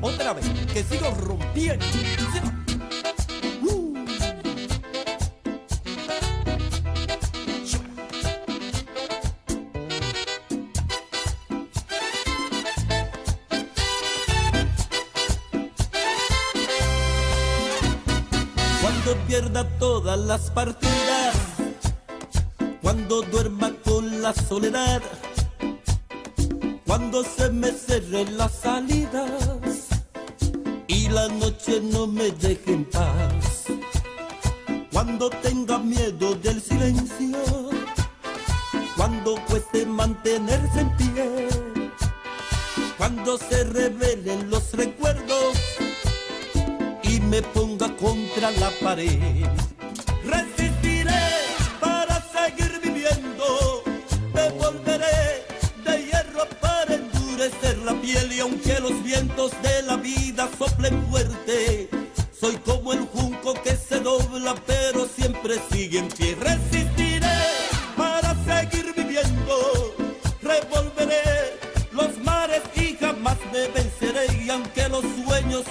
otra vez, que sigo rompiendo. Cuando pierda todas las partidas, cuando duerma con la soledad, cuando se me cerren las cuando se revelen los recuerdos y me ponga contra la pared. Resistiré para seguir viviendo, me volveré de hierro para endurecer la piel y aunque los vientos de la vida soplen fuerte, soy como el junco que se dobla pero siempre sigue en pie.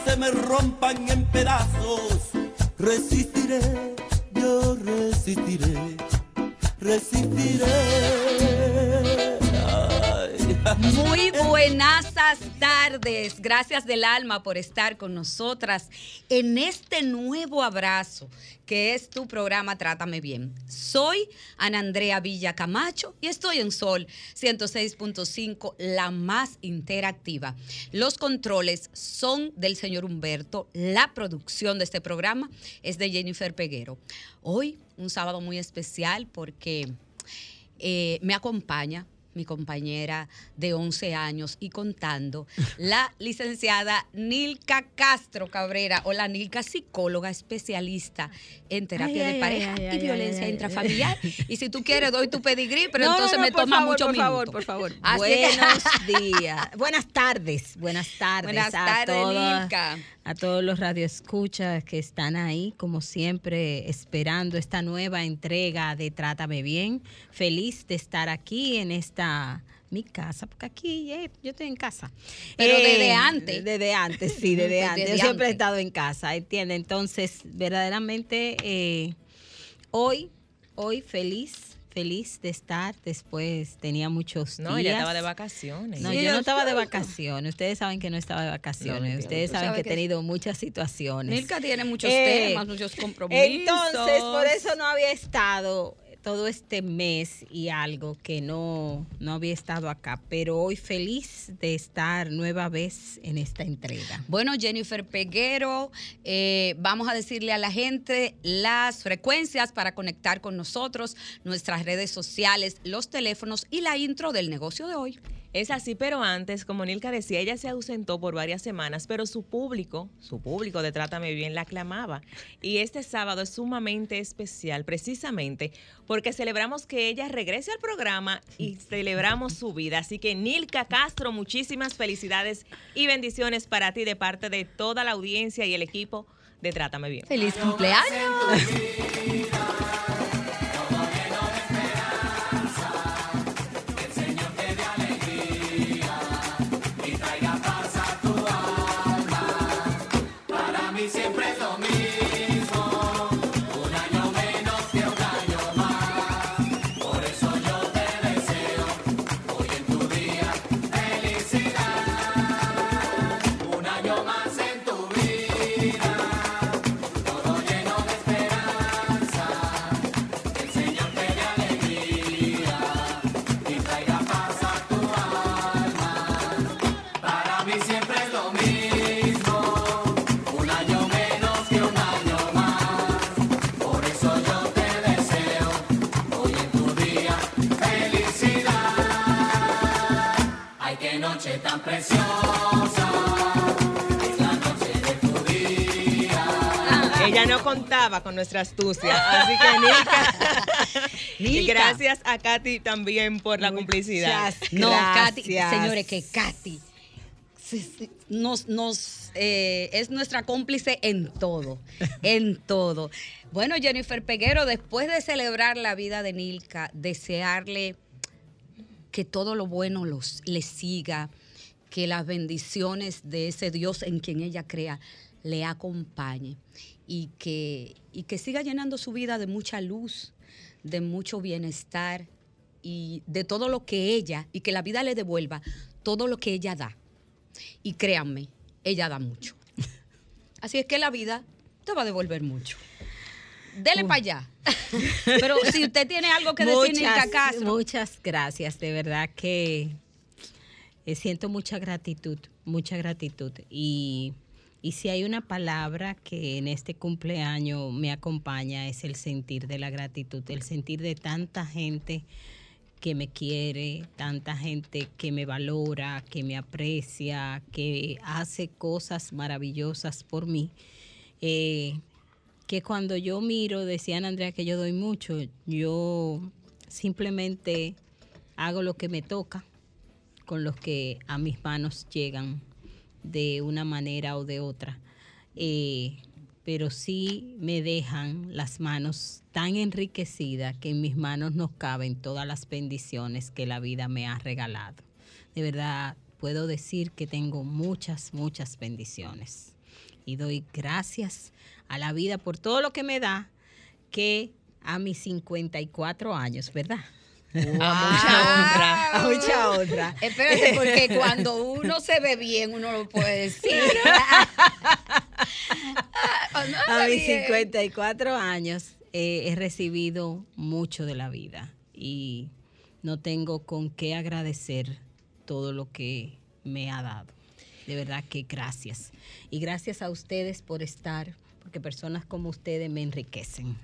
Se me rompan en pedazos, resistiré, yo resistiré, resistiré. Muy buenas tardes. Gracias del alma por estar con nosotras en este nuevo abrazo que es tu programa Trátame Bien. Soy Ana Andrea Villa Camacho y estoy en Sol 106.5, la más interactiva. Los controles son del señor Humberto. La producción de este programa es de Jennifer Peguero. Hoy, un sábado muy especial porque eh, me acompaña mi compañera de 11 años y contando, la licenciada Nilka Castro Cabrera. Hola, Nilka, psicóloga especialista en terapia Ay, de ay, pareja ay, y violencia intrafamiliar. Y si tú quieres, doy tu pedigrí, pero No, entonces no, me toma favor, mucho por favor, por favor. Buenos días, buenas tardes, buenas tardes Buenas tardes, Nilka. a todos los radioescuchas que están ahí, como siempre, esperando esta nueva entrega de Trátame Bien. Feliz de estar aquí en esta mi casa, porque aquí eh, yo estoy en casa. Pero Eh, desde antes. Desde antes, sí, desde Desde antes. Yo siempre he estado en casa, ¿entiende? Entonces, verdaderamente, eh, hoy, hoy feliz, feliz de estar. Después tenía muchos No, días. ella estaba de vacaciones. No, Sí, yo no estaba de vacaciones. Ustedes saben que no estaba de vacaciones. Ustedes saben que he tenido muchas situaciones. Nilka tiene muchos Eh, temas, muchos compromisos. Entonces, por eso no había estado todo este mes y algo que no, no había estado acá. Pero hoy feliz de estar nueva vez en esta entrega. Bueno, Jennifer Peguero, eh, vamos a decirle a la gente las frecuencias para conectar con nosotros, nuestras redes sociales, los teléfonos y la intro del negocio de hoy. Es así, pero antes, como Nilka decía, ella se ausentó por varias semanas, pero su público, su público de Trátame Bien la aclamaba. Y este sábado es sumamente especial, precisamente porque celebramos que ella regrese al programa y celebramos su vida. Así que Nilka Castro, muchísimas felicidades y bendiciones para ti de parte de toda la audiencia y el equipo de Trátame Bien. ¡Feliz cumpleaños! Con nuestra astucia. Así que, Nica. y gracias a Katy también por la complicidad. Muchas No, Katy, señores, que Katy nos eh, es nuestra cómplice en todo, en todo. Bueno, Jennifer Peguero, después de celebrar la vida de Nilka, desearle que todo lo bueno los, le siga, que las bendiciones de ese Dios en quien ella crea le acompañe y que, y que siga llenando su vida de mucha luz, de mucho bienestar y de todo lo que ella, y que la vida le devuelva todo lo que ella da. Y créanme, ella da mucho. Así es que la vida te va a devolver mucho. Dele para allá. Pero si usted tiene algo que decir, Nilka Castro, muchas gracias, de verdad que eh, siento mucha gratitud, mucha gratitud. Y, y si hay una palabra que en este cumpleaños me acompaña es el sentir de la gratitud, el sentir de tanta gente que me quiere, tanta gente que me valora, que me aprecia, que hace cosas maravillosas por mí. Eh, que cuando yo miro, decían Andrea que yo doy mucho, yo simplemente hago lo que me toca con los que a mis manos llegan de una manera o de otra. Eh, pero sí me dejan las manos tan enriquecidas que en mis manos no caben todas las bendiciones que la vida me ha regalado. De verdad, puedo decir que tengo muchas, muchas bendiciones. Y doy gracias a la vida por todo lo que me da, que a mis 54 años, ¿verdad? A mucha honra. A mucha honra. Espérate, porque cuando uno se ve bien, uno lo puede decir. Se A mis bien. 54 años eh, he recibido mucho de la vida y no tengo con qué agradecer todo lo que me ha dado. De verdad que gracias. Y gracias a ustedes por estar, porque personas como ustedes me enriquecen.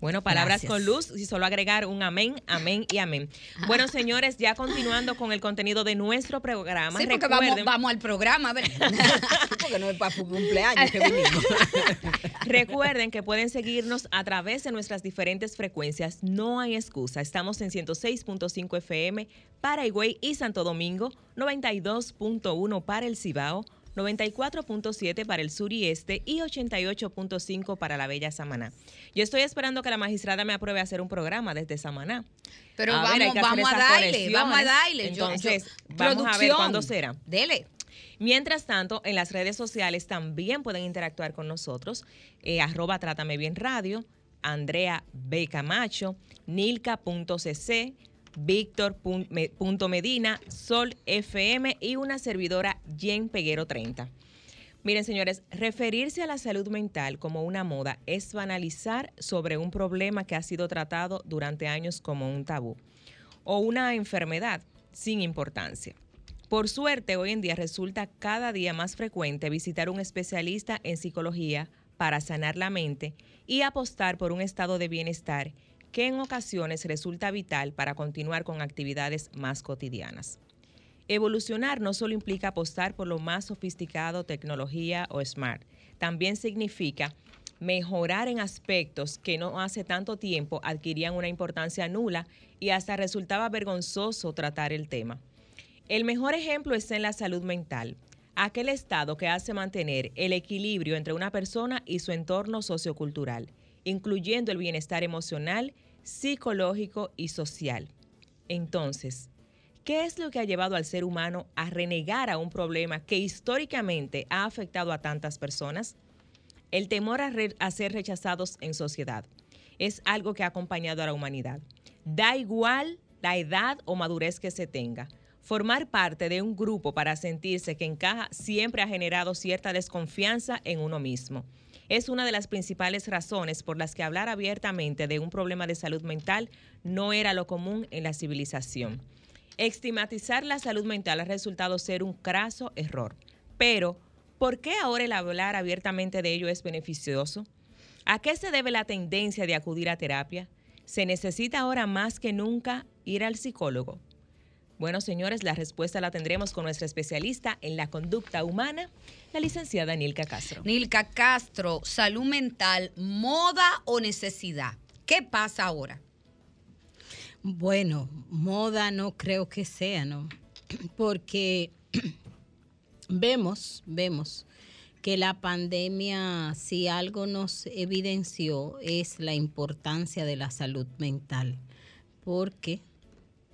Bueno, palabras Gracias. con luz y solo agregar un amén, amén y amén. Bueno, señores, ya continuando con el contenido de nuestro programa, Sí, porque vamos, vamos al programa, ¿verdad? Porque no es para su cumpleaños que vinimos. recuerden que pueden seguirnos a través de nuestras diferentes frecuencias. No hay excusa. Estamos en 106.5 FM para Higüey y Santo Domingo, 92.1 para el Cibao, 94.7 para el sur y este y 88.5 para la Bella Samaná. Yo estoy esperando que la magistrada me apruebe hacer un programa desde Samaná. Pero A vamos, vamos a darle, vamos a darle. Yo- Entonces, yo- vamos a ver cuándo será. Dele. Mientras tanto, en las redes sociales también pueden interactuar con nosotros. eh, arroba Trátame Bien Radio, Andrea B. Camacho, Nilka.cc, Víctor.medina, Sol FM y una servidora Jen Peguero 30. Miren, señores, referirse a la salud mental como una moda es banalizar sobre un problema que ha sido tratado durante años como un tabú o una enfermedad sin importancia. Por suerte, hoy en día resulta cada día más frecuente visitar un especialista en psicología para sanar la mente y apostar por un estado de bienestar que en ocasiones resulta vital para continuar con actividades más cotidianas. Evolucionar no solo implica apostar por lo más sofisticado, tecnología o smart, también significa mejorar en aspectos que no hace tanto tiempo adquirían una importancia nula y hasta resultaba vergonzoso tratar el tema. El mejor ejemplo está en la salud mental, aquel estado que hace mantener el equilibrio entre una persona y su entorno sociocultural, incluyendo el bienestar emocional, psicológico y social. Entonces, ¿qué es lo que ha llevado al ser humano a renegar a un problema que históricamente ha afectado a tantas personas? El temor a, ser rechazados en sociedad es algo que ha acompañado a la humanidad. Da igual la edad o madurez que se tenga. Formar parte de un grupo para sentirse que encaja siempre ha generado cierta desconfianza en uno mismo. Es una de las principales razones por las que hablar abiertamente de un problema de salud mental no era lo común en la civilización. Estigmatizar la salud mental ha resultado ser un craso error. Pero, ¿por qué ahora el hablar abiertamente de ello es beneficioso? ¿A qué se debe la tendencia de acudir a terapia? ¿Se necesita ahora más que nunca ir al psicólogo? Bueno, señores, la respuesta la tendremos con nuestra especialista en la conducta humana, la licenciada Nilka Castro. Nilka Castro, salud mental, moda o necesidad. ¿Qué pasa ahora? Bueno, moda no creo que sea, ¿no? Porque vemos, vemos que la pandemia, si algo nos evidenció, es la importancia de la salud mental. Porque,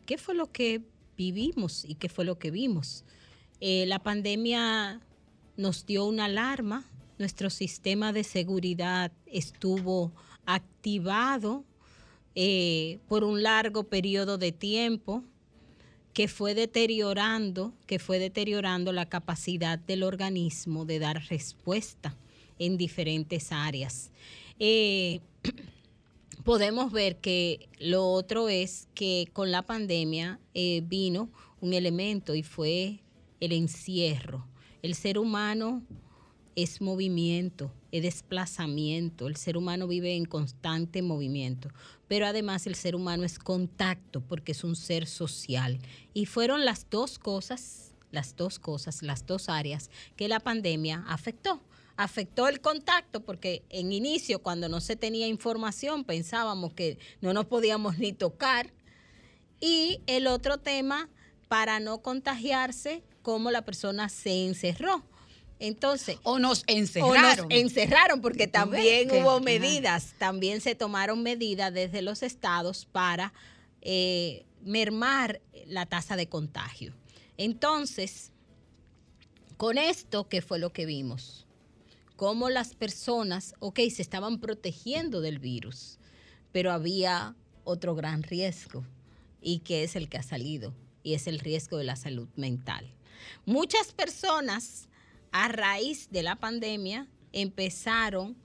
¿qué fue lo que vivimos y qué fue lo que vimos? Eh, la pandemia nos dio una alarma, nuestro sistema de seguridad estuvo activado eh, por un largo periodo de tiempo que fue deteriorando, que fue deteriorando la capacidad del organismo de dar respuesta en diferentes áreas. Eh, podemos ver que lo otro es que con la pandemia eh, vino un elemento y fue el encierro. El ser humano es movimiento, es desplazamiento. El ser humano vive en constante movimiento. Pero además el ser humano es contacto porque es un ser social. Y fueron las dos cosas, las dos cosas, las dos áreas que la pandemia afectó. Afectó el contacto porque en inicio, cuando no se tenía información, pensábamos que no nos podíamos ni tocar. Y el otro tema, para no contagiarse, cómo la persona se encerró. Entonces, O nos o encerraron. nos encerraron porque también ves hubo ajá. medidas, también se tomaron medidas desde los estados para eh, mermar la tasa de contagio. Entonces, con esto, ¿qué fue lo que vimos? Cómo las personas, ok, se estaban protegiendo del virus, pero había otro gran riesgo y que es el que ha salido, y es el riesgo de la salud mental. Muchas personas a raíz de la pandemia empezaron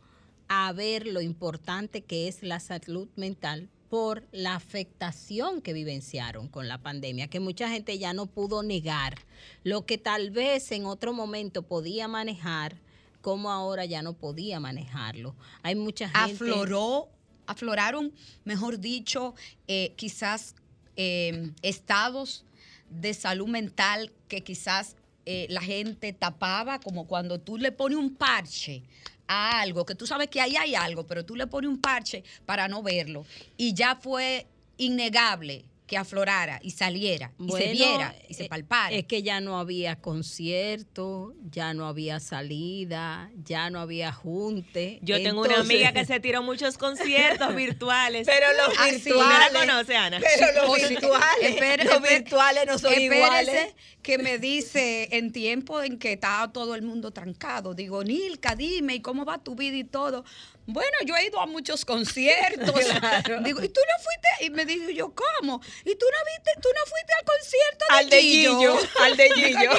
a ver lo importante que es la salud mental por la afectación que vivenciaron con la pandemia, que mucha gente ya no pudo negar, lo que tal vez en otro momento podía manejar, como ahora ya no podía manejarlo. Hay mucha gente... afloró, afloraron, mejor dicho, eh, quizás eh, estados de salud mental que quizás eh, la gente tapaba, como cuando tú le pones un parche a algo, que tú sabes que ahí hay algo, pero tú le pones un parche para no verlo. Y ya fue innegable que aflorara y saliera, y se viera y se eh, palpara. Es que ya no había concierto, ya no había salida, ya no había junte. Yo tengo una amiga que se tiró muchos conciertos virtuales. Pero los Ah, sí, virtuales. ¿No la conoce, Ana? Pero los sí. virtuales, Espere- los virtuales no son iguales. que me dice en tiempo en que estaba todo el mundo trancado. Digo, Nilka, dime, ¿y cómo va tu vida y todo? Bueno, yo he ido a muchos conciertos. Claro. Digo, ¿y tú no fuiste? Y me dijo yo, ¿cómo? ¿Y tú no viste, tú no fuiste al concierto de Al de Gillo? Gillo, al de Gillo.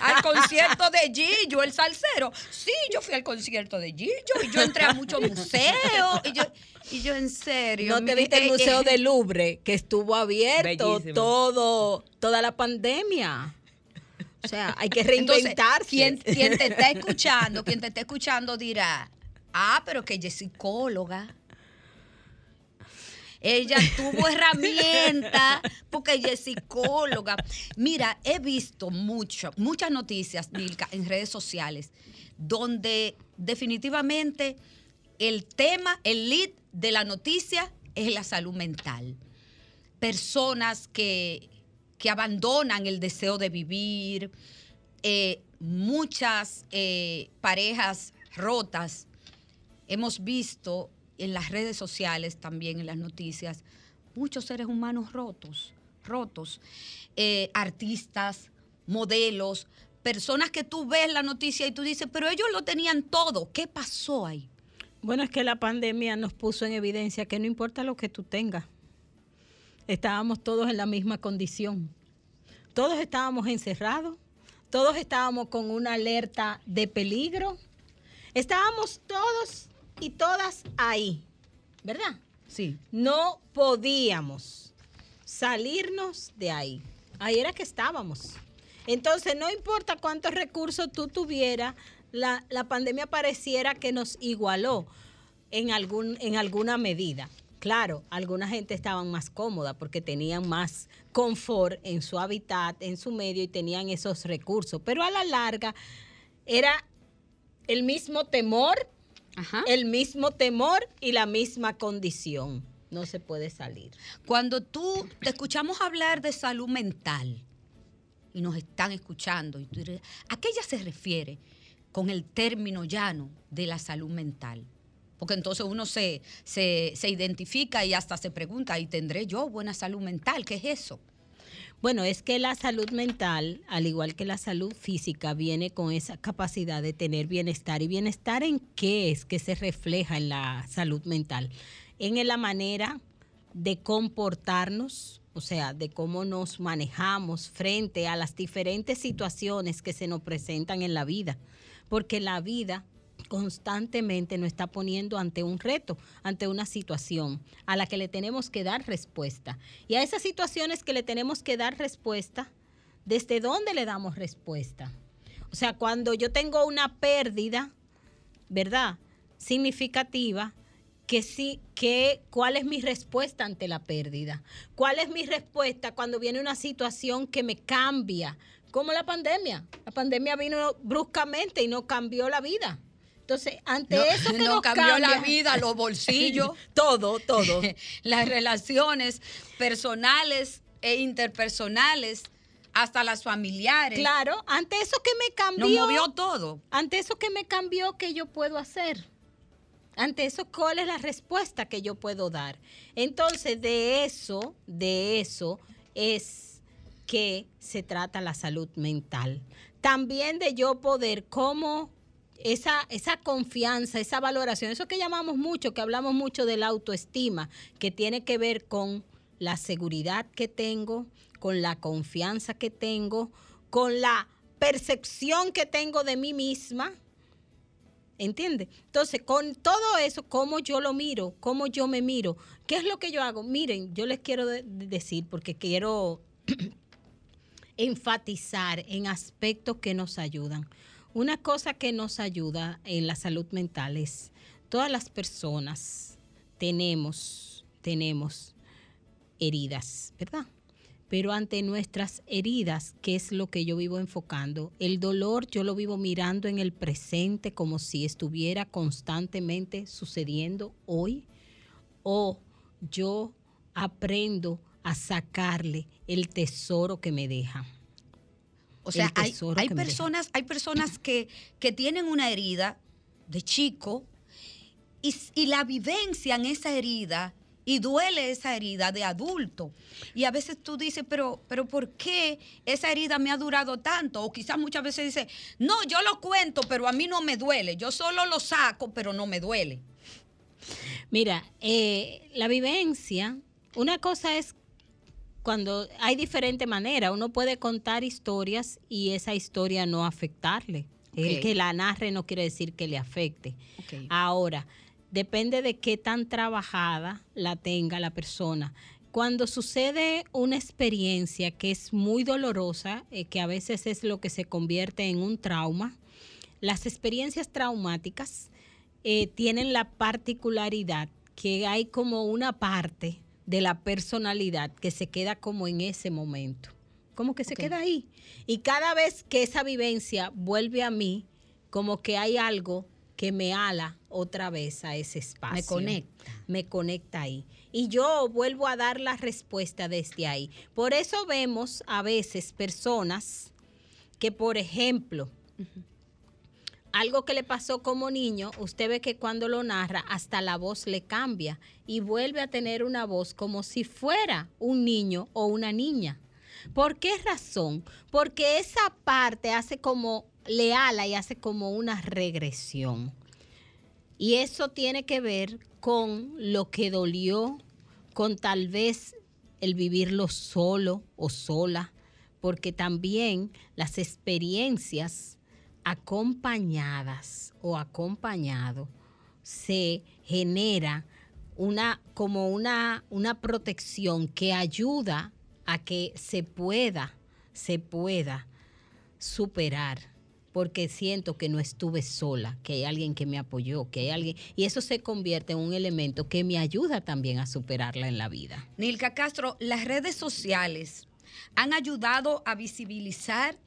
Al concierto de Gillo, el salsero. Sí, yo fui al concierto de Gillo y yo entré a muchos museos. Y yo, y yo en serio. ¿No te viste el eh, Museo eh, del Louvre, que estuvo abierto Bellísimo. todo, toda la pandemia? O sea, hay que Entonces, reinventarse. quien, quien te está escuchando, quien te está escuchando dirá, ah, pero que ella es psicóloga. Ella tuvo herramientas porque ella es psicóloga. Mira, he visto mucho, muchas noticias, Milka, en redes sociales, donde definitivamente el tema, el lead de la noticia es la salud mental. Personas que, que abandonan el deseo de vivir, eh, muchas eh, parejas rotas. Hemos visto en las redes sociales, también en las noticias, muchos seres humanos rotos, rotos. Eh, artistas, modelos, personas que tú ves la noticia y tú dices, pero ellos lo tenían todo. ¿Qué pasó ahí? Bueno, es que la pandemia nos puso en evidencia que no importa lo que tú tengas, estábamos todos en la misma condición. Todos estábamos encerrados, todos estábamos con una alerta de peligro, estábamos todos y todas ahí, ¿verdad? Sí. No podíamos salirnos de ahí. Ahí era que estábamos. Entonces, no importa cuántos recursos tú tuvieras, la, la pandemia pareciera que nos igualó en, algún, en alguna medida. Claro, alguna gente estaban más cómoda porque tenían más confort en su hábitat, en su medio y tenían esos recursos. Pero a la larga era el mismo temor, Ajá. el mismo temor y la misma condición. No se puede salir. Cuando tú te escuchamos hablar de salud mental y nos están escuchando, y tú dices, ¿a qué ella se refiere con el término llano de la salud mental? Porque entonces uno se, se, se identifica y hasta se pregunta, ¿y tendré yo buena salud mental? ¿Qué es eso? Bueno, es que la salud mental, al igual que la salud física, viene con esa capacidad de tener bienestar. ¿Y bienestar en qué es que se refleja en la salud mental? En la manera de comportarnos, o sea, de cómo nos manejamos frente a las diferentes situaciones que se nos presentan en la vida. Porque la vida constantemente nos está poniendo ante un reto, ante una situación a la que le tenemos que dar respuesta. Y a esas situaciones que le tenemos que dar respuesta, ¿desde dónde le damos respuesta? O sea, cuando yo tengo una pérdida, ¿verdad? Significativa, que sí, que, ¿cuál es mi respuesta ante la pérdida? ¿Cuál es mi respuesta cuando viene una situación que me cambia? Como la pandemia. La pandemia vino bruscamente y no cambió la vida. Entonces, ante eso que nos nos cambió la vida, los bolsillos, todo, todo. las relaciones personales e interpersonales, hasta las familiares. Claro, ante eso que me Nos cambió. movió todo. Ante eso que me cambió, ¿qué yo puedo hacer? Ante eso, ¿cuál es la respuesta que yo puedo dar? Entonces, de eso, de eso es que se trata la salud mental. También de yo poder, como esa, esa confianza, esa valoración, eso que llamamos mucho, que hablamos mucho de la autoestima, que tiene que ver con la seguridad que tengo, con la confianza que tengo, con la percepción que tengo de mí misma. ¿Entiende? Entonces, con todo eso, ¿cómo yo lo miro? ¿Cómo yo me miro? ¿Qué es lo que yo hago? Miren, yo les quiero de- de decir, porque quiero enfatizar en aspectos que nos ayudan. Una cosa que nos ayuda en la salud mental es todas las personas tenemos, tenemos heridas, ¿verdad? Pero ante nuestras heridas, ¿qué es lo que yo vivo enfocando? El dolor yo lo vivo mirando en el presente como si estuviera constantemente sucediendo hoy o yo aprendo a sacarle el tesoro que me deja. O sea, hay, hay personas, hay personas que, que tienen una herida de chico y, la vivencian esa herida y duele esa herida de adulto. Y a veces tú dices, pero, pero ¿por qué esa herida me ha durado tanto? O quizás muchas veces dice, no, yo lo cuento, pero a mí no me duele. Yo solo lo saco, pero no me duele. Mira, eh, la vivencia, una cosa es cuando hay diferente manera, uno puede contar historias y esa historia no afectarle. El que la narre no quiere decir que le afecte. Ahora, depende de qué tan trabajada la tenga la persona. Cuando sucede una experiencia que es muy dolorosa, eh, que a veces es lo que se convierte en un trauma, las experiencias traumáticas eh, tienen la particularidad que hay como una parte de la personalidad que se queda como en ese momento, como que se queda ahí. Y cada vez que esa vivencia vuelve a mí, como que hay algo que me ala otra vez a ese espacio. Me conecta. Me conecta ahí. Y yo vuelvo a dar la respuesta desde ahí. Por eso vemos a veces personas que, por ejemplo, algo que le pasó como niño, usted ve que cuando lo narra, hasta la voz le cambia y vuelve a tener una voz como si fuera un niño o una niña. ¿Por qué razón? Porque esa parte hace como, le ala y hace como una regresión. Y eso tiene que ver con lo que dolió, con tal vez el vivirlo solo o sola, porque también las experiencias acompañadas o acompañado se genera una como una, una protección que ayuda a que se pueda, se pueda superar porque siento que no estuve sola, que hay alguien que me apoyó, que hay alguien, y eso se convierte en un elemento que me ayuda también a superarla en la vida. Nilka Castro, las redes sociales han ayudado a visibilizar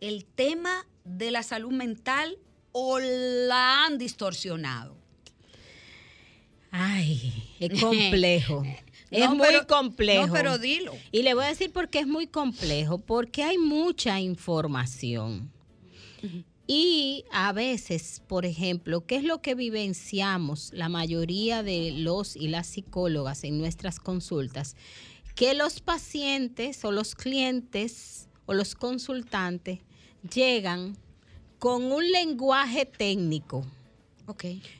el tema de la salud mental o la han distorsionado. Ay, es complejo. Es No, muy pero- complejo. no, pero dilo. Y le voy a decir por qué es muy complejo, porque hay mucha información. Y a veces, por ejemplo, ¿qué es lo que vivenciamos la mayoría de los y las psicólogas en nuestras consultas? Que los pacientes o los clientes o los consultantes llegan con un lenguaje técnico.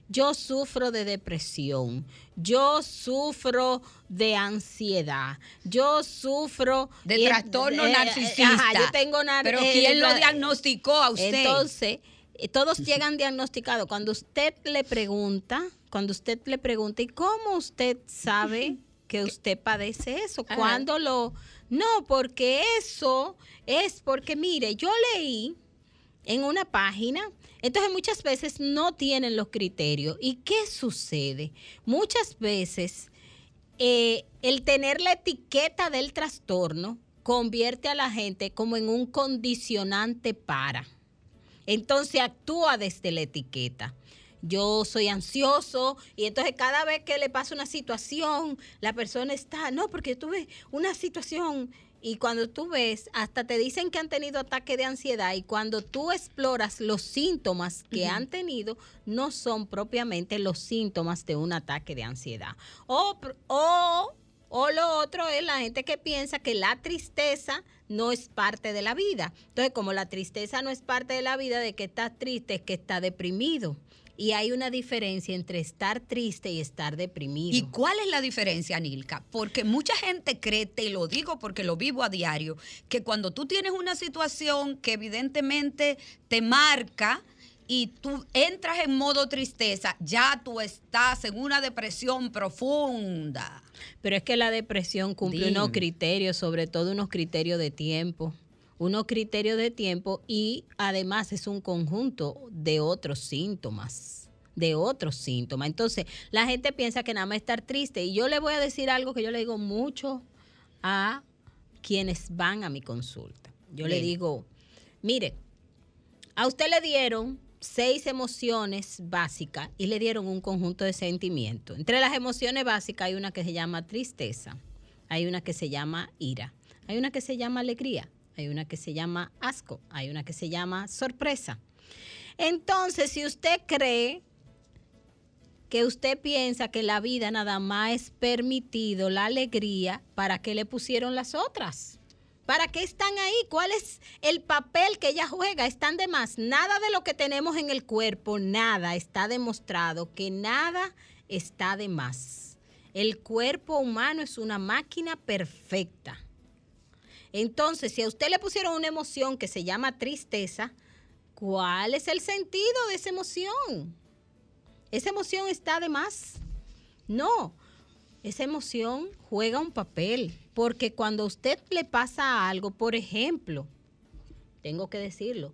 Yo sufro de depresión, yo sufro de ansiedad, yo sufro De trastorno eh, eh, narcisista. ajá, yo tengo Pero eh, ¿quién lo na- diagnosticó a usted? Entonces, eh, todos llegan diagnosticados. Cuando usted le pregunta, cuando usted le pregunta, ¿y cómo usted sabe que usted padece eso? ¿Cuándo lo...? No, porque eso es porque, mire, yo leí en una página. Entonces muchas veces no tienen los criterios. ¿Y qué sucede? Muchas veces eh, el tener la etiqueta del trastorno convierte a la gente como en un condicionante para. Entonces actúa desde la etiqueta. Yo soy ansioso y entonces cada vez que le pasa una situación, la persona está, no, porque tuve una situación y cuando tú ves, hasta te dicen que han tenido ataque de ansiedad y cuando tú exploras los síntomas que han tenido, no son propiamente los síntomas de un ataque de ansiedad. O, o, o lo otro es la gente que piensa que la tristeza no es parte de la vida. Entonces, como la tristeza no es parte de la vida, de que estás triste es que está deprimido. Y hay una diferencia entre estar triste y estar deprimido. ¿Y cuál es la diferencia, Nilka? Porque mucha gente cree, te lo digo porque lo vivo a diario, que cuando tú tienes una situación que evidentemente te marca y tú entras en modo tristeza, ya tú estás en una depresión profunda. Pero es que la depresión cumple Dime. unos criterios, sobre todo unos criterios de tiempo. Unos criterios de tiempo y además es un conjunto de otros síntomas. De otros síntomas. Entonces, la gente piensa que nada más estar triste. Y yo le voy a decir algo que yo le digo mucho a quienes van a mi consulta. Yo le digo, mire, a usted le dieron seis emociones básicas y le dieron un conjunto de sentimientos. Entre las emociones básicas hay una que se llama tristeza, hay una que se llama ira, hay una que se llama alegría, hay una que se llama asco, hay una que se llama sorpresa. Entonces, si usted cree que usted piensa que la vida nada más es permitido la alegría, ¿para qué le pusieron las otras? ¿Para qué están ahí? ¿Cuál es el papel que ella juega? Están de más. Nada de lo que tenemos en el cuerpo, nada está demostrado que nada está de más. El cuerpo humano es una máquina perfecta. Entonces, si a usted le pusieron una emoción que se llama tristeza, ¿cuál es el sentido de esa emoción? ¿Esa emoción está de más? No, esa emoción juega un papel, porque cuando a usted le pasa algo, por ejemplo, tengo que decirlo,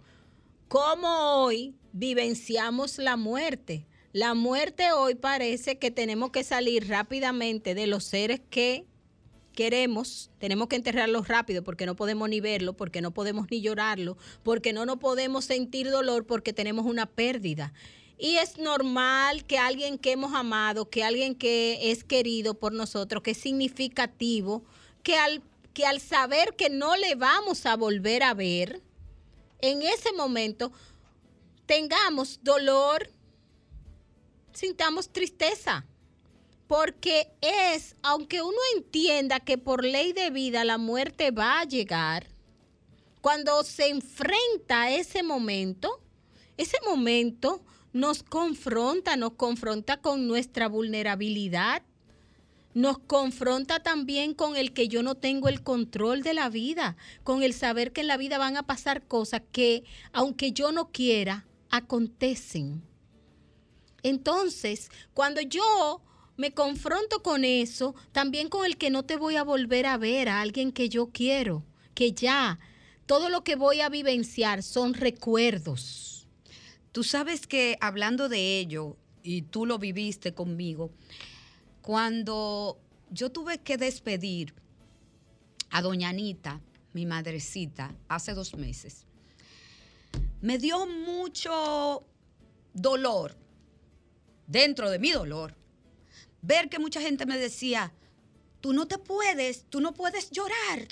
como hoy vivenciamos la muerte. La muerte hoy parece que tenemos que salir rápidamente de los seres que queremos, tenemos que enterrarlos rápido porque no podemos ni verlo, porque no podemos ni llorarlo, porque no nos podemos sentir dolor porque tenemos una pérdida. Y es normal que alguien que hemos amado, que alguien que es querido por nosotros, que es significativo, que al, que al saber que no le vamos a volver a ver, en ese momento tengamos dolor, sintamos tristeza. Porque es, aunque uno entienda que por ley de vida la muerte va a llegar, cuando se enfrenta a ese momento, ese momento nos confronta, nos confronta con nuestra vulnerabilidad, nos confronta también con el que yo no tengo el control de la vida, con el saber que en la vida van a pasar cosas que, aunque yo no quiera, acontecen. Entonces, cuando yo me confronto con eso, también con el que no te voy a volver a ver, a alguien que yo quiero, que ya todo lo que voy a vivenciar son recuerdos. Tú sabes que hablando de ello, y tú lo viviste conmigo, cuando yo tuve que despedir a doña Anita, mi madrecita, hace dos meses, me dio mucho dolor, dentro de mi dolor, ver que mucha gente me decía, tú no te puedes, tú no puedes llorar,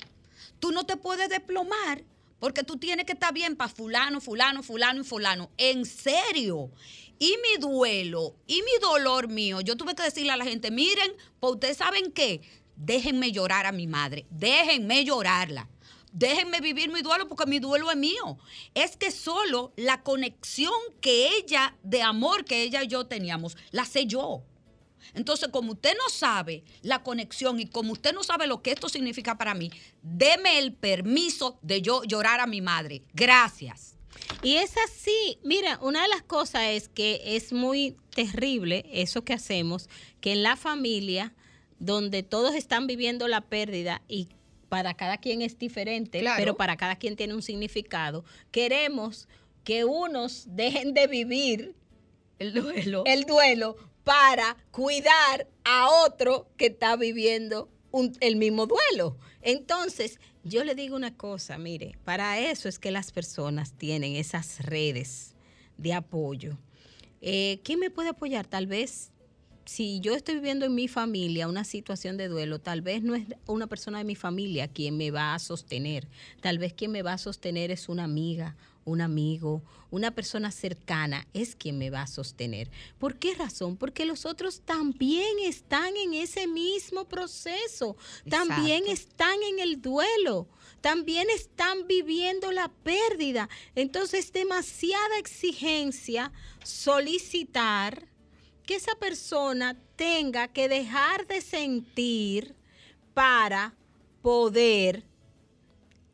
tú no te puedes desplomar, porque tú tienes que estar bien para fulano, fulano, fulano y fulano. En serio. Y mi duelo y mi dolor mío, yo tuve que decirle a la gente, miren, pues ustedes saben qué, déjenme llorar a mi madre, déjenme llorarla. Déjenme vivir mi duelo porque mi duelo es mío. Es que solo la conexión que ella, de amor que ella y yo teníamos, la sé yo. Entonces, como usted no sabe la conexión y como usted no sabe lo que esto significa para mí, deme el permiso de yo llorar a mi madre. Gracias. Y es así, mira, una de las cosas es que es muy terrible eso que hacemos, que en la familia, donde todos están viviendo la pérdida y para cada quien es diferente, Claro. pero para cada quien tiene un significado, queremos que unos dejen de vivir El duelo. el duelo para cuidar a otro que está viviendo el mismo duelo. Entonces, yo le digo una cosa, mire, para eso es que las personas tienen esas redes de apoyo. Eh, ¿Quién me puede apoyar? Tal vez, si yo estoy viviendo en mi familia una situación de duelo, tal vez no es una persona de mi familia quien me va a sostener. Tal vez quien me va a sostener es una amiga, un amigo, una persona cercana es quien me va a sostener. ¿Por qué razón? Porque los otros también están en ese mismo proceso, también están en el duelo, también están viviendo la pérdida. Entonces, demasiada exigencia solicitar que esa persona tenga que dejar de sentir para poder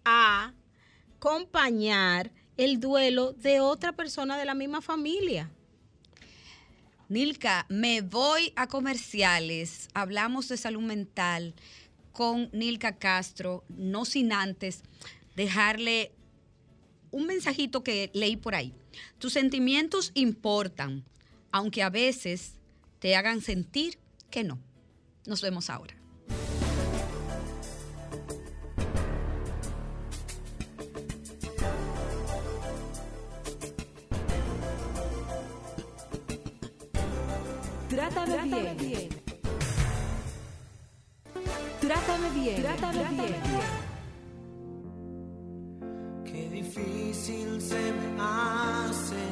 acompañar el duelo de otra persona de la misma familia. Nilka, me voy a comerciales. Hablamos de salud mental con Nilka Castro, no sin antes dejarle un mensajito que leí por ahí. Tus sentimientos importan, aunque a veces te hagan sentir que no. Nos vemos ahora. Trátame, bien. Trátame bien. Trátame bien. Qué difícil se me hace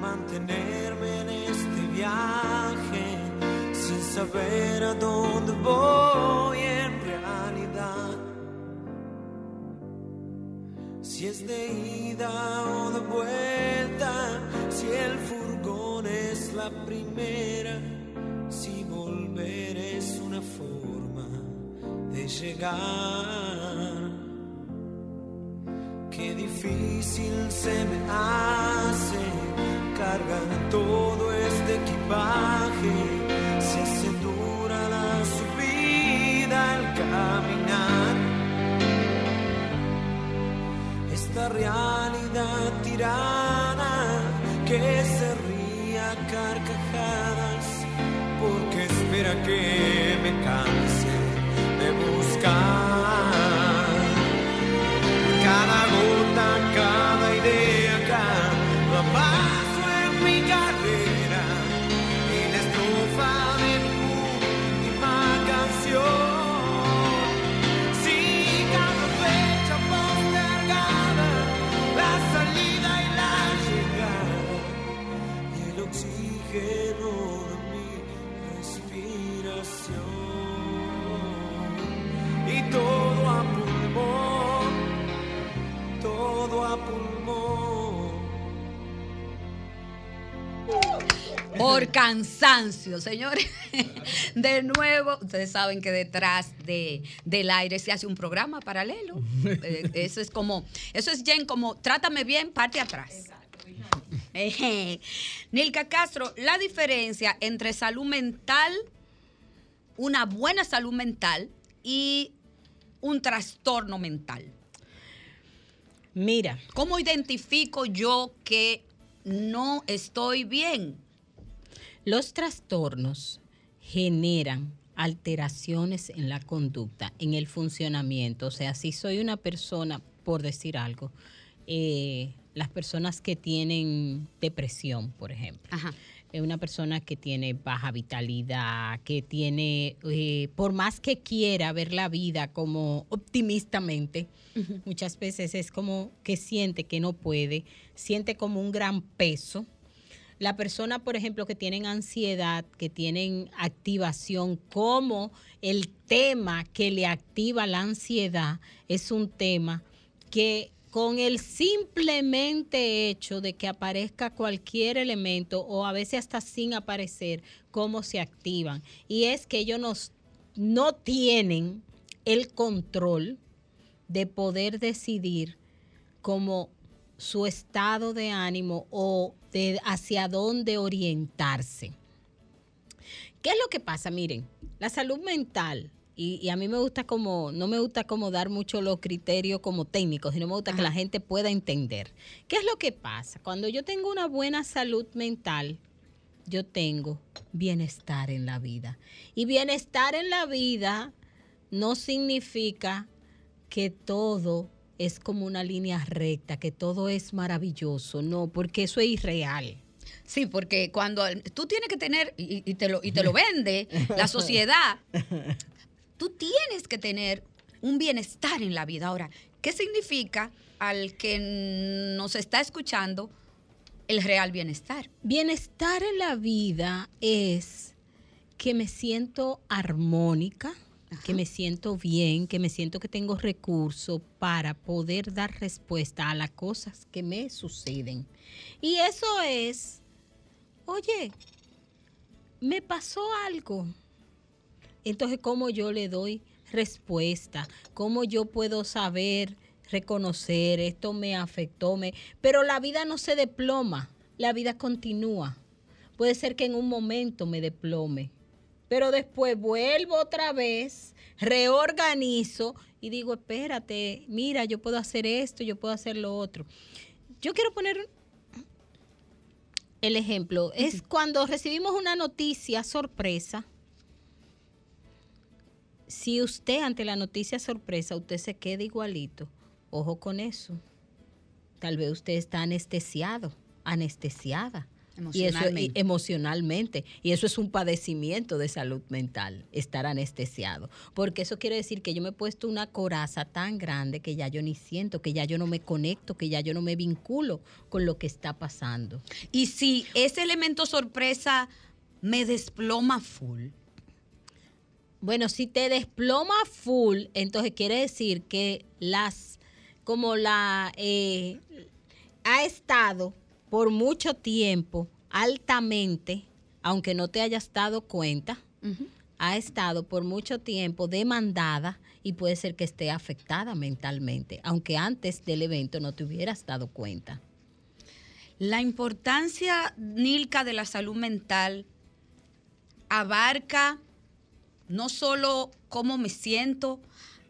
mantenerme en este viaje sin saber a dónde voy en realidad. Si es de ida o de vuelta, si el furgón es la primera, de llegar. Qué difícil se me hace cargar todo este equipaje. Se hace dura la subida al caminar. Esta realidad tirana que se ría carcajadas porque espera que a pulmón. Por cansancio, señores. De nuevo, ustedes saben que detrás de, del aire se hace un programa paralelo. Eh, Eso es como, eso es Jen como, trátame bien, parte atrás. Nilka Castro, la diferencia entre salud mental, una buena salud mental y un trastorno mental. Mira, ¿Cómo identifico yo que no estoy bien? los trastornos generan alteraciones en la conducta, en el funcionamiento. O sea, si soy una persona, por decir algo, eh, las personas que tienen depresión, por ejemplo. Ajá. Es una persona que tiene baja vitalidad, que tiene, eh, por más que quiera ver la vida como optimistamente, muchas veces es como que siente que no puede, siente como un gran peso. La persona, por ejemplo, que tienen ansiedad, que tienen activación, como el tema que le activa la ansiedad es un tema que con el simplemente hecho de que aparezca cualquier elemento o a veces hasta sin aparecer, cómo se activan. Y es que ellos no tienen el control de poder decidir como su estado de ánimo o de hacia dónde orientarse. ¿Qué es lo que pasa? Miren, la salud mental, y, y a mí me gusta como, no me gusta como dar mucho los criterios como técnicos, sino me gusta que la gente pueda entender. ¿Qué es lo que pasa? Cuando yo tengo una buena salud mental, yo tengo bienestar en la vida. Y bienestar en la vida no significa que todo es como una línea recta, que todo es maravilloso, no, porque eso es irreal. Sí, porque cuando tú tienes que tener, y, y te, lo, y te lo vende la sociedad, tú tienes que tener un bienestar en la vida. Ahora, ¿qué significa al que nos está escuchando el real bienestar? Bienestar en la vida es que me siento armónica, que me siento bien, que me siento que tengo recursos para poder dar respuesta a las cosas que me suceden. Y eso es, oye, me pasó algo. Entonces, ¿cómo yo le doy respuesta? ¿Cómo yo puedo saber, reconocer, esto me afectó? Me... Pero la vida no se desploma, la vida continúa. Puede ser que en un momento me desplome, pero después vuelvo otra vez, reorganizo y digo, espérate, mira, yo puedo hacer esto, yo puedo hacer lo otro. Yo quiero poner el ejemplo, es cuando recibimos una noticia sorpresa. Si usted ante la noticia sorpresa, usted se queda igualito, ojo con eso. Tal vez usted está anestesiado, anestesiada. Y eso, y- Emocionalmente. emocionalmente. Y eso es un padecimiento de salud mental, estar anestesiado. Porque eso quiere decir que yo me he puesto una coraza tan grande que ya yo ni siento, que ya yo no me conecto, que ya yo no me vinculo con lo que está pasando. Y si ese elemento sorpresa me desploma full, Bueno, si te desploma full, entonces quiere decir que las, como la, eh, ha estado por mucho tiempo altamente, aunque no te hayas dado cuenta, ha estado por mucho tiempo demandada y puede ser que esté afectada mentalmente, aunque antes del evento no te hubieras dado cuenta. La importancia, Nilka, de la salud mental abarca no solo cómo me siento,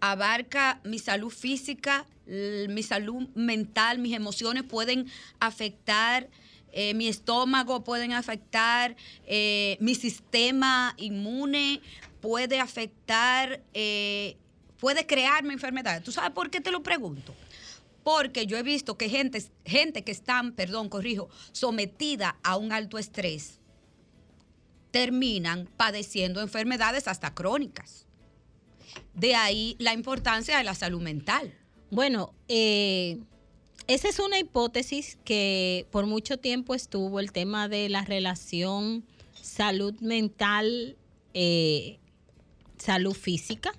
abarca mi salud física, mi salud mental, mis emociones pueden afectar eh, mi estómago, pueden afectar eh, mi sistema inmune, puede afectar, eh, puede crearme enfermedades. ¿Tú sabes por qué te lo pregunto? Porque yo he visto que gente, gente que están, perdón, corrijo, sometida a un alto estrés, terminan padeciendo enfermedades hasta crónicas. De ahí la importancia de la salud mental. Bueno, eh, esa es una hipótesis que por mucho tiempo estuvo el tema de la relación salud mental, eh, salud física,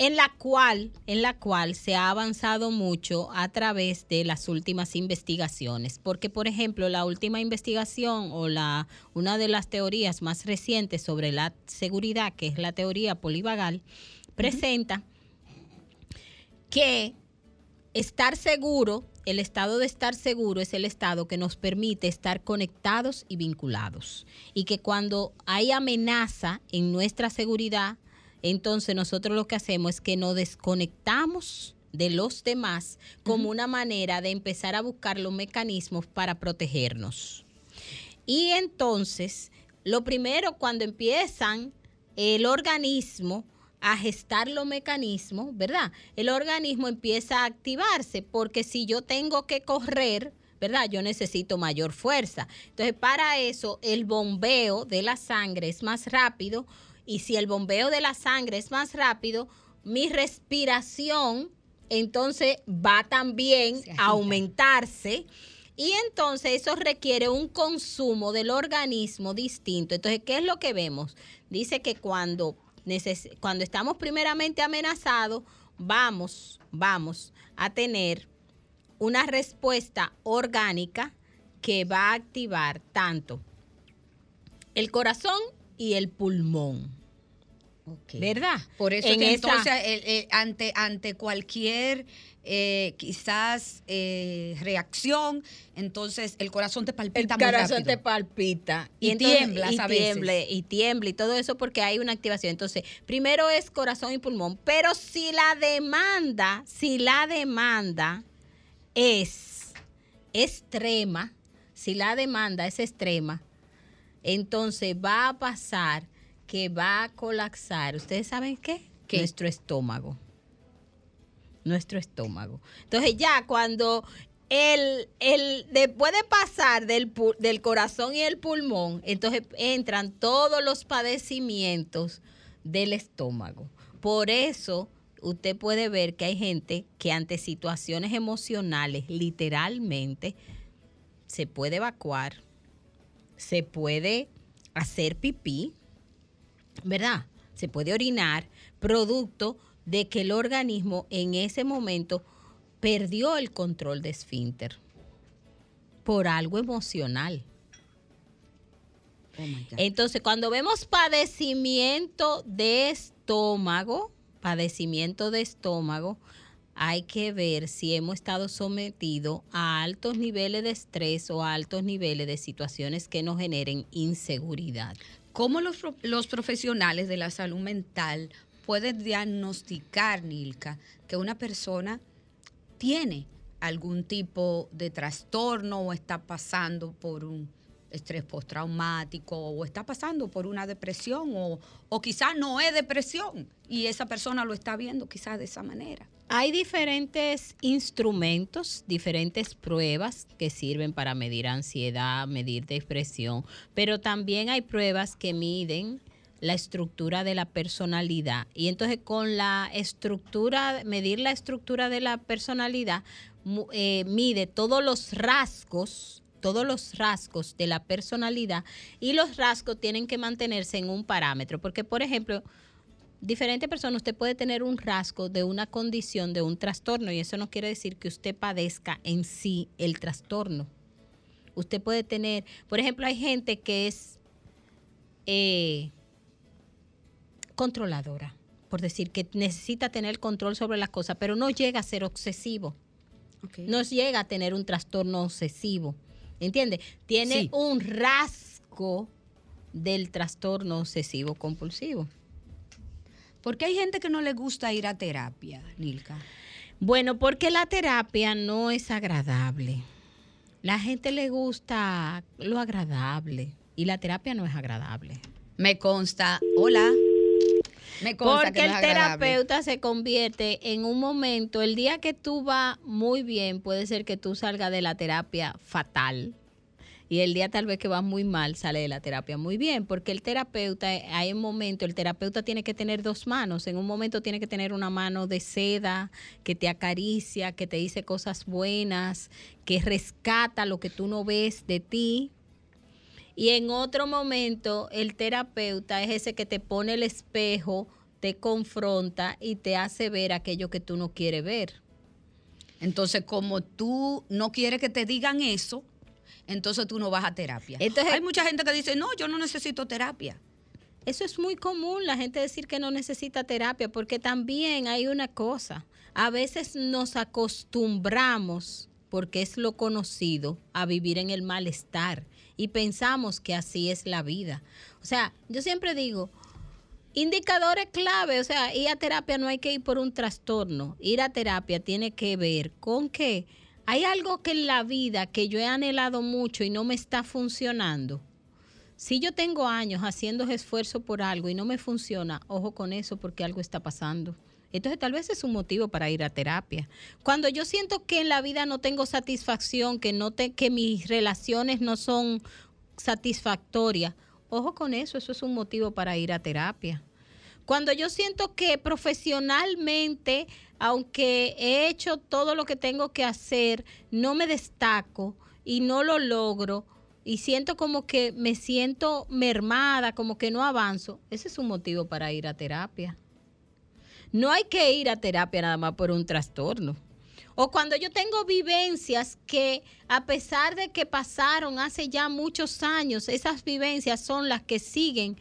en la cual, en la cual se ha avanzado mucho a través de las últimas investigaciones, porque por ejemplo la última investigación o la una de las teorías más recientes sobre la seguridad, que es la teoría polivagal, presenta que estar seguro, el estado de estar seguro es el estado que nos permite estar conectados y vinculados. Y que cuando hay amenaza en nuestra seguridad, entonces nosotros lo que hacemos es que nos desconectamos de los demás como una manera de empezar a buscar los mecanismos para protegernos. Y entonces, lo primero, cuando empiezan el organismo a gestar los mecanismos, ¿verdad? El organismo empieza a activarse porque si yo tengo que correr, ¿verdad? Yo necesito mayor fuerza. Entonces, para eso, el bombeo de la sangre es más rápido y si el bombeo de la sangre es más rápido, mi respiración entonces va también a aumentarse. Y entonces eso requiere un consumo del organismo distinto. Entonces, ¿qué es lo que vemos? Dice que cuando, neces- cuando estamos primeramente amenazados, vamos, vamos a tener una respuesta orgánica que va a activar tanto el corazón y el pulmón. ¿Verdad? Por eso En que esa- entonces el- el- ante, ante cualquier eh, quizás eh, reacción, entonces el corazón te El palpita muy corazón rápido. te palpita. Y y a veces. tiemble, y tiembla y todo eso porque hay una activación. Entonces, primero es corazón y pulmón. Pero si la demanda, si la demanda es extrema, si la demanda es extrema, entonces va a pasar que va a colapsar. ¿Ustedes saben qué? ¿Qué? Nuestro estómago. Nuestro estómago. Entonces ya cuando el, el después de pasar del, del corazón y el pulmón, entonces entran todos los padecimientos del estómago. Por eso usted puede ver que hay gente que ante situaciones emocionales, literalmente, se puede evacuar, se puede hacer pipí, ¿verdad? Se puede orinar, producto de que el organismo en ese momento perdió el control de esfínter por algo emocional. Oh. Entonces, cuando vemos padecimiento de estómago, padecimiento de estómago, hay que ver si hemos estado sometidos a altos niveles de estrés o a altos niveles de situaciones que nos generen inseguridad. ¿Cómo los, los profesionales de la salud mental pueden diagnosticar, Nilka, que una persona tiene algún tipo de trastorno o está pasando por un estrés postraumático o está pasando por una depresión o, o quizás no es depresión y esa persona lo está viendo quizás de esa manera? Hay diferentes instrumentos, diferentes pruebas que sirven para medir ansiedad, medir depresión, pero también hay pruebas que miden la estructura de la personalidad. Y entonces con la estructura, medir la estructura de la personalidad, eh, mide todos los rasgos, todos los rasgos de la personalidad y los rasgos tienen que mantenerse en un parámetro. Porque, por ejemplo, diferente persona, usted puede tener un rasgo de una condición, de un trastorno, y eso no quiere decir que usted padezca en sí el trastorno. Usted puede tener, por ejemplo, hay gente que es eh, controladora, por decir que necesita tener control sobre las cosas, pero no llega a ser obsesivo, no llega a tener un trastorno obsesivo, ¿entiende? Tiene Sí. un rasgo del trastorno obsesivo compulsivo. Porque hay gente que no le gusta ir a terapia, Nilka. Bueno, porque la terapia no es agradable. La gente le gusta lo agradable y la terapia no es agradable. Me consta, hola. Me consta Porque que el no es agradable. terapeuta se convierte en un momento, el día que tú vas muy bien, puede ser que tú salgas de la terapia fatal. Y el día tal vez que vas muy mal, sale de la terapia muy bien, porque el terapeuta, hay un momento, el terapeuta tiene que tener dos manos. En un momento tiene que tener una mano de seda que te acaricia, que te dice cosas buenas, que rescata lo que tú no ves de ti. Y en otro momento, el terapeuta es ese que te pone el espejo, te confronta y te hace ver aquello que tú no quieres ver. Entonces, como tú no quieres que te digan eso, entonces tú no vas a terapia. Entonces- Hay mucha gente que dice, no, yo no necesito terapia. Eso es muy común, la gente decir que no necesita terapia, porque también hay una cosa, a veces nos acostumbramos, porque es lo conocido, a vivir en el malestar y pensamos que así es la vida. O sea, yo siempre digo, Indicadores clave, o sea, ir a terapia no hay que ir por un trastorno. Ir a terapia tiene que ver con que hay algo que en la vida que yo he anhelado mucho y no me está funcionando. Si yo tengo años haciendo esfuerzo por algo y no me funciona, ojo con eso porque algo está pasando. Entonces tal vez es un motivo para ir a terapia. Cuando yo siento que en la vida no tengo satisfacción, que no te, que mis relaciones no son satisfactorias, ojo con eso, eso es un motivo para ir a terapia. Cuando yo siento que profesionalmente, aunque he hecho todo lo que tengo que hacer, no me destaco y no lo logro y siento como que me siento mermada, como que no avanzo, ese es un motivo para ir a terapia. No hay que ir a terapia nada más por un trastorno. O cuando yo tengo vivencias que a pesar de que pasaron hace ya muchos años, esas vivencias son las que siguen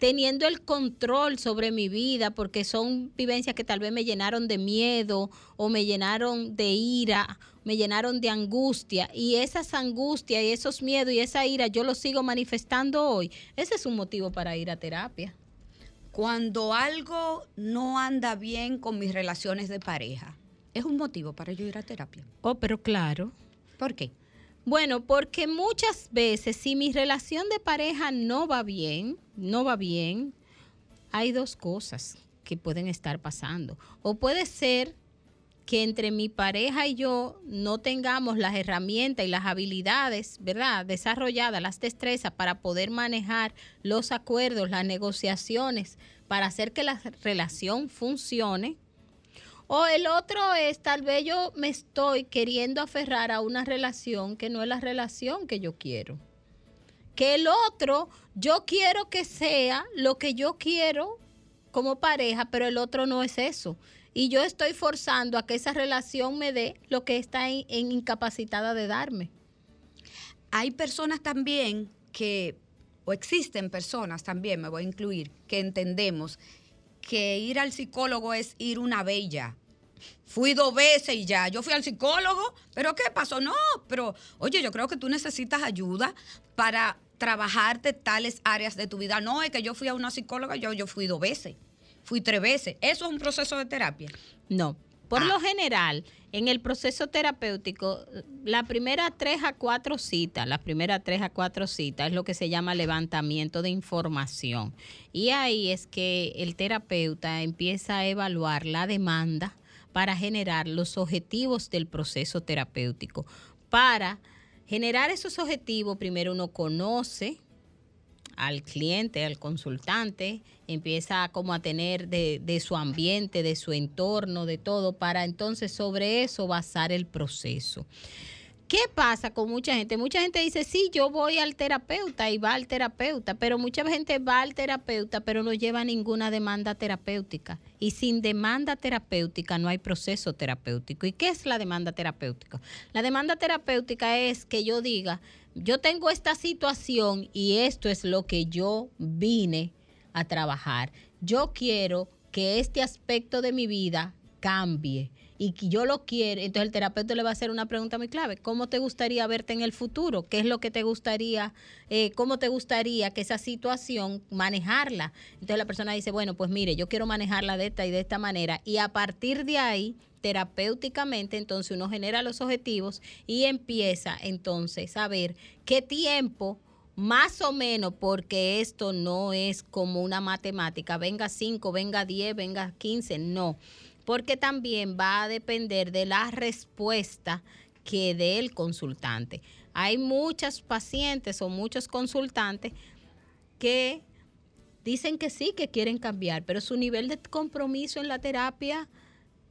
teniendo el control sobre mi vida, porque son vivencias que tal vez me llenaron de miedo o me llenaron de ira, me llenaron de angustia, y esas angustias y esos miedos y esa ira yo los sigo manifestando hoy. Ese es un motivo para ir a terapia. Cuando algo no anda bien con mis relaciones de pareja, es un motivo para yo ir a terapia. Oh, pero claro. ¿Por qué? Bueno, porque muchas veces si mi relación de pareja no va bien, no va bien, hay dos cosas que pueden estar pasando. O puede ser que entre mi pareja y yo no tengamos las herramientas y las habilidades, ¿verdad? Desarrolladas, las destrezas para poder manejar los acuerdos, las negociaciones, para hacer que la relación funcione. O el otro es, tal vez yo me estoy queriendo aferrar a una relación que no es la relación que yo quiero. Que el otro, yo quiero que sea lo que yo quiero como pareja, pero el otro no es eso. Y yo estoy forzando a que esa relación me dé lo que está en, incapacitada de darme. Hay personas también que, o existen personas también, me voy a incluir, que entendemos que ir al psicólogo es ir una bella. Fui dos veces y ya. Yo fui al psicólogo, pero ¿qué pasó? No, pero oye, yo creo que tú necesitas ayuda para trabajarte tales áreas de tu vida. No, es que yo fui a una psicóloga, yo, yo fui dos veces, fui tres veces. ¿Eso es un proceso de terapia? No. Por Ah. lo general, en el proceso terapéutico, la primera tres a cuatro citas, las primeras tres a cuatro citas es lo que se llama levantamiento de información. Y ahí es que el terapeuta empieza a evaluar la demanda para generar los objetivos del proceso terapéutico. Para generar esos objetivos, primero uno conoce al cliente, al consultante, empieza como a tener de, de su ambiente, de su entorno, de todo, para entonces sobre eso basar el proceso. ¿Qué pasa con mucha gente? Mucha gente dice, sí, yo voy al terapeuta y va al terapeuta, pero mucha gente va al terapeuta, pero no lleva ninguna demanda terapéutica. Y sin demanda terapéutica no hay proceso terapéutico. ¿Y qué es la demanda terapéutica? La demanda terapéutica es que yo diga, yo tengo esta situación y esto es lo que yo vine a trabajar. Yo quiero que este aspecto de mi vida cambie y que yo lo quiero, entonces el terapeuta le va a hacer una pregunta muy clave. ¿Cómo te gustaría verte en el futuro? ¿Qué es lo que te gustaría, eh, cómo te gustaría que esa situación manejarla? Entonces la persona dice, bueno, pues mire, yo quiero manejarla de esta y de esta manera. Y a partir de ahí, terapéuticamente, entonces uno genera los objetivos y empieza entonces a ver qué tiempo más o menos, porque esto no es como una matemática, venga 5, venga 10, venga 15, no, porque también va a depender de la respuesta que dé el consultante. Hay muchas pacientes o muchos consultantes que dicen que sí, que quieren cambiar, pero su nivel de compromiso en la terapia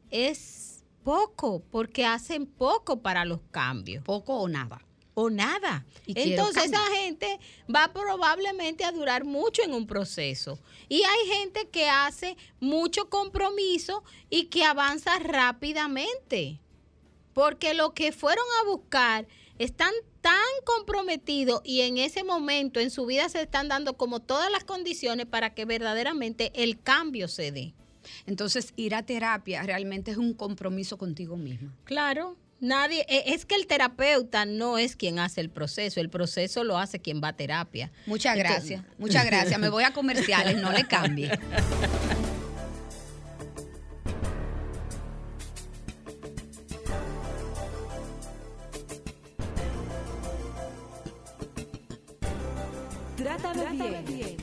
es poco, porque hacen poco para los cambios Poco o nada. O nada. Y Entonces esa gente va probablemente a durar mucho en un proceso. Y hay gente que hace mucho compromiso y que avanza rápidamente. Porque lo que fueron a buscar están tan comprometidos y en ese momento en su vida se están dando como todas las condiciones para que verdaderamente el cambio se dé. Entonces, ir a terapia realmente es un compromiso contigo misma. Claro, Nadie, e- es que el terapeuta no es quien hace el proceso, el proceso lo hace quien va a terapia. Muchas Entonces- gracias, muchas gracias. Me voy a comerciales, no le cambie. Trátame bien.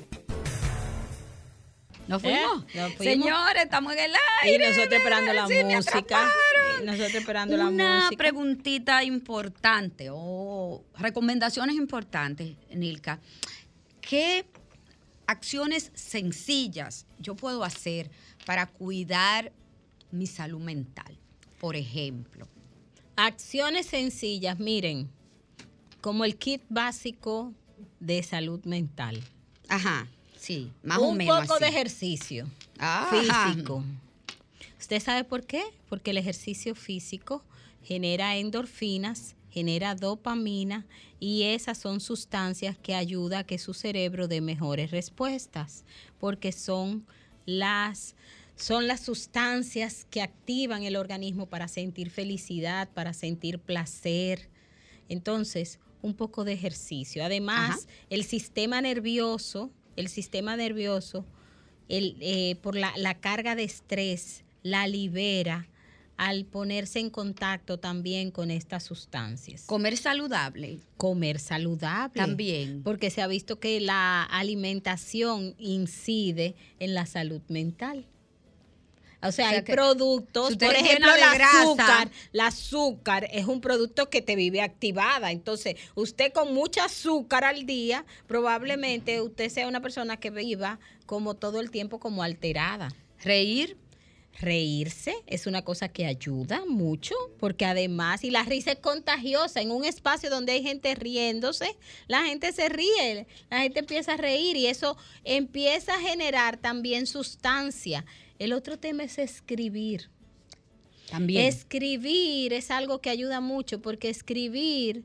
¿Nos ¿Eh? fuimos? Nos fuimos. Señores, estamos en el Y aire. nosotros esperando la Sí, me música. Atraparon. Y nosotros esperando la Una preguntita importante o recomendaciones importantes, Nilka. ¿Qué acciones sencillas yo puedo hacer para cuidar mi salud mental? Por ejemplo. Acciones sencillas, miren, como el kit básico de salud mental. Ajá, sí, más o Un menos. poco así. de ejercicio Ajá. físico. ¿Usted sabe por qué? Porque el ejercicio físico genera endorfinas, genera dopamina y esas son sustancias que ayudan a que su cerebro dé mejores respuestas, porque son las son las sustancias que activan el organismo para sentir felicidad, para sentir placer. Entonces, un poco de ejercicio. Además, Ajá. el sistema nervioso, el sistema nervioso, el, eh, por la, la carga de estrés, la libera al ponerse en contacto también con estas sustancias. Comer saludable. Comer saludable. También. Porque se ha visto que la alimentación incide en la salud mental. O sea, O sea hay productos, si por ejemplo, el grasa- azúcar. El azúcar es un producto que te vive activada. Entonces, usted con mucha azúcar al día, probablemente usted sea una persona que viva como todo el tiempo como alterada. Reír. Reírse es una cosa que ayuda mucho, porque además, y la risa es contagiosa, en un espacio donde hay gente riéndose, la gente se ríe, la gente empieza a reír y eso empieza a generar también sustancia. El otro tema es escribir. También. Escribir es algo que ayuda mucho porque escribir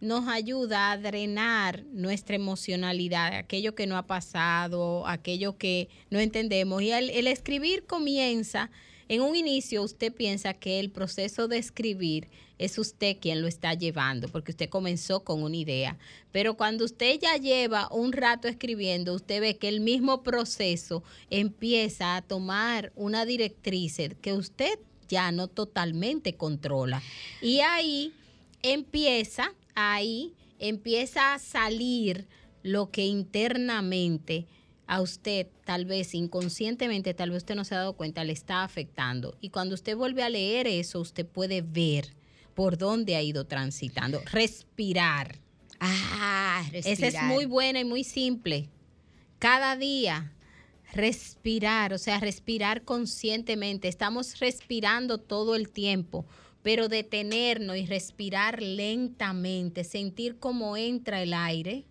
nos ayuda a drenar nuestra emocionalidad, aquello que no ha pasado, aquello que no entendemos. Y el, escribir comienza, en un inicio usted piensa que el proceso de escribir es usted quien lo está llevando, porque usted comenzó con una idea. Pero cuando usted ya lleva un rato escribiendo, usted ve que el mismo proceso empieza a tomar una directriz que usted ya no totalmente controla. Y ahí empieza, ahí empieza a salir lo que internamente a usted, tal vez inconscientemente, tal vez usted no se ha dado cuenta, le está afectando. Y cuando usted vuelve a leer eso, usted puede ver por dónde ha ido transitando. Respirar. Ah, Esa es respirar. muy buena y muy simple. Cada día respirar, o sea, respirar conscientemente. Estamos respirando todo el tiempo, pero detenernos y respirar lentamente, sentir cómo entra el aire,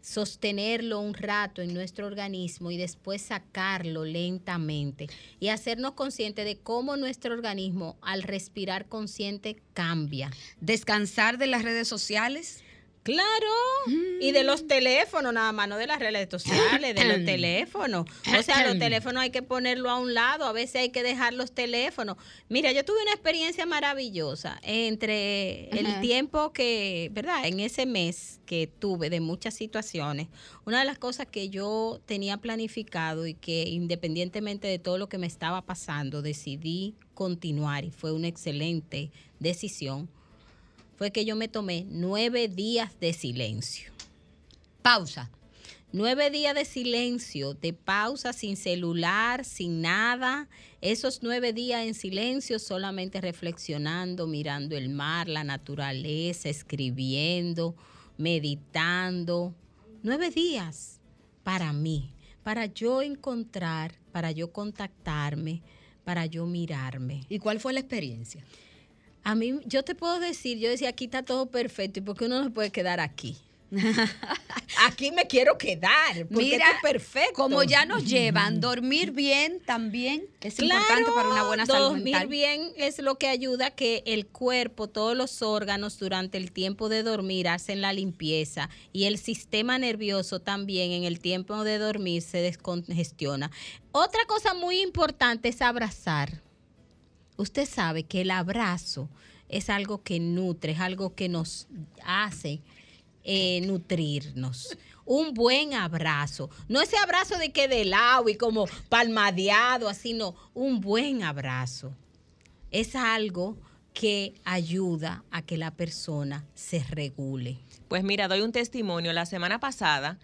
sostenerlo un rato en nuestro organismo y después sacarlo lentamente y hacernos conscientes de cómo nuestro organismo al respirar consciente cambia. Descansar de las redes sociales. Claro, y de los teléfonos nada más, no de las redes sociales, de los teléfonos. O sea, los teléfonos hay que ponerlo a un lado, a veces hay que dejar los teléfonos. Mira, yo tuve una experiencia maravillosa entre el tiempo que, ¿verdad? En ese mes que tuve de muchas situaciones, una de las cosas que yo tenía planificado y que independientemente de todo lo que me estaba pasando, decidí continuar y fue una excelente decisión fue que yo me tomé nueve días de silencio. Pausa. Nueve días de silencio, de pausa, sin celular, sin nada. Esos nueve días en silencio, solamente reflexionando, mirando el mar, la naturaleza, escribiendo, meditando. Nueve días para mí, para yo encontrar, para yo contactarme, para yo mirarme. ¿Y cuál fue la experiencia? A mí, yo te puedo decir, yo decía, aquí está todo perfecto, ¿y por qué uno no se puede quedar aquí? aquí me quiero quedar, porque Mira, esto es perfecto. Como ya nos llevan, dormir bien también es Claro, importante para una buena salud dormir mental. bien es lo que ayuda a que el cuerpo, todos los órganos durante el tiempo de dormir hacen la limpieza y el sistema nervioso también en el tiempo de dormir se descongestiona. Otra cosa muy importante es abrazar. Usted sabe que el abrazo es algo que nutre, es algo que nos hace eh, nutrirnos. Un buen abrazo. No ese abrazo de que de lado y como palmadeado, así, no. Un buen abrazo. Es algo que ayuda a que la persona se regule. Pues mira, doy un testimonio. La semana pasada,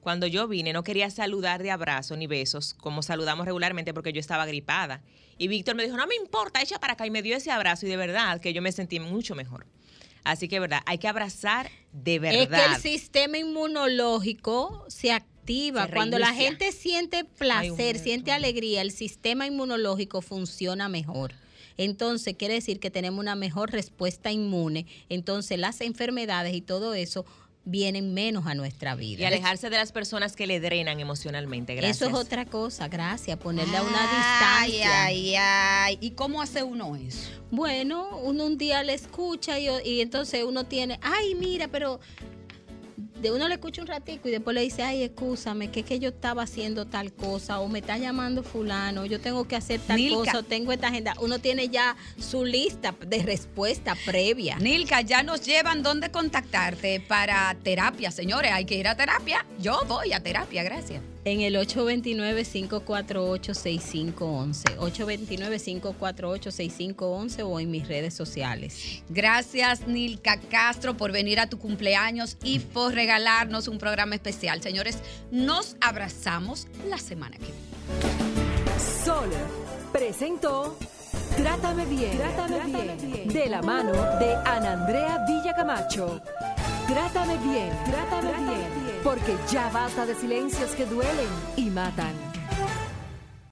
cuando yo vine, no quería saludar de abrazo ni besos, como saludamos regularmente, porque yo estaba gripada. Y Víctor me dijo, no me importa, echa para acá. Y me dio ese abrazo y de verdad que yo me sentí mucho mejor. Así que, verdad, hay que abrazar de verdad. Es que el sistema inmunológico se activa. Se Cuando la gente siente placer, siente alegría, el sistema inmunológico funciona mejor. Entonces, quiere decir que tenemos una mejor respuesta inmune. Entonces, las enfermedades y todo eso vienen menos a nuestra vida. Y alejarse de las personas que le drenan emocionalmente. Gracias. Eso es otra cosa, gracias, ponerle a una Ay, distancia. ay, ay. ¿Y cómo hace uno eso? Bueno, uno un día le escucha y, y entonces uno tiene, ay, mira, pero de uno le escucha un ratico y después le dice, ay, escúchame, que es que yo estaba haciendo tal cosa, o me está llamando fulano, yo tengo que hacer tal Nilka. cosa, o tengo esta agenda. Uno tiene ya su lista de respuesta previa. Nilka, ya nos llevan dónde contactarte para terapia, señores. Hay que ir a terapia. Yo voy a terapia, gracias. En el 829-548-6511. 829-548-6511 o en mis redes sociales. Gracias, Nilka Castro, por venir a tu cumpleaños y por regalarnos un programa especial. Señores, nos abrazamos la semana que viene. Sol presentó Trátame bien, Trátame, bien, de la mano de Ana Andrea Villacamacho. Trátame bien, Trátame, bien, porque ya basta de silencios que duelen y matan.